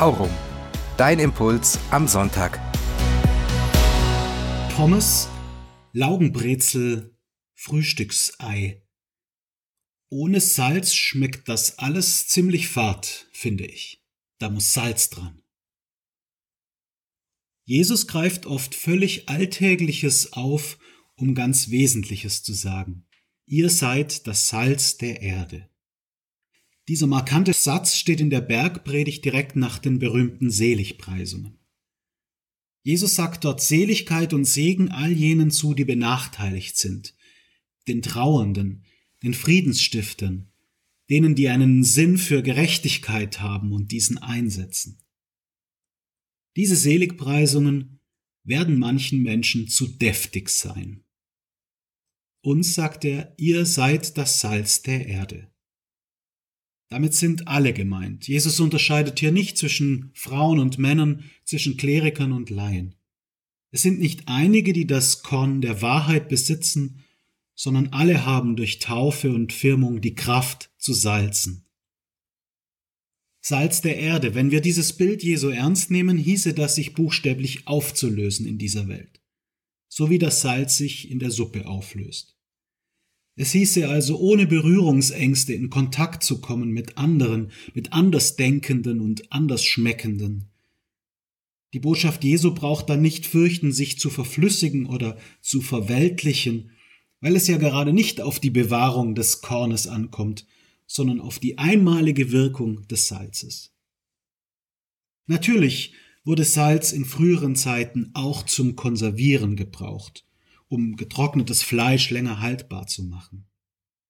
Aurum. Dein Impuls am Sonntag. Pommes, Laugenbrezel, Frühstücksei. Ohne Salz schmeckt das alles ziemlich fad, finde ich. Da muss Salz dran. Jesus greift oft völlig Alltägliches auf, um ganz Wesentliches zu sagen. Ihr seid das Salz der Erde. Dieser markante Satz steht in der Bergpredigt direkt nach den berühmten Seligpreisungen. Jesus sagt dort Seligkeit und Segen all jenen zu, die benachteiligt sind, den Trauernden, den Friedensstiftern, denen, die einen Sinn für Gerechtigkeit haben und diesen einsetzen. Diese Seligpreisungen werden manchen Menschen zu deftig sein. Uns sagt er, ihr seid das Salz der Erde. Damit sind alle gemeint. Jesus unterscheidet hier nicht zwischen Frauen und Männern, zwischen Klerikern und Laien. Es sind nicht einige, die das Korn der Wahrheit besitzen, sondern alle haben durch Taufe und Firmung die Kraft zu salzen. Salz der Erde, wenn wir dieses Bild Jesu ernst nehmen, hieße das, sich buchstäblich aufzulösen in dieser Welt, so wie das Salz sich in der Suppe auflöst. Es hieße also, ohne Berührungsängste in Kontakt zu kommen mit anderen, mit Andersdenkenden und Andersschmeckenden. Die Botschaft Jesu braucht dann nicht fürchten, sich zu verflüssigen oder zu verweltlichen, weil es ja gerade nicht auf die Bewahrung des Kornes ankommt, sondern auf die einmalige Wirkung des Salzes. Natürlich wurde Salz in früheren Zeiten auch zum Konservieren gebraucht um getrocknetes Fleisch länger haltbar zu machen.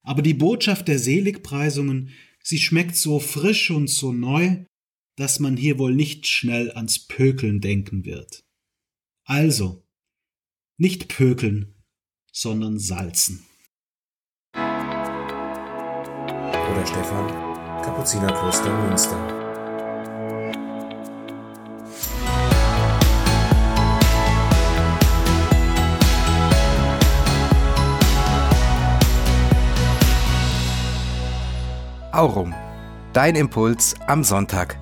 Aber die Botschaft der Seligpreisungen, sie schmeckt so frisch und so neu, dass man hier wohl nicht schnell ans Pökeln denken wird. Also, nicht pökeln, sondern salzen. Bruder Stefan, Kapuzinerkloster Münster. Aurum. Dein Impuls am Sonntag.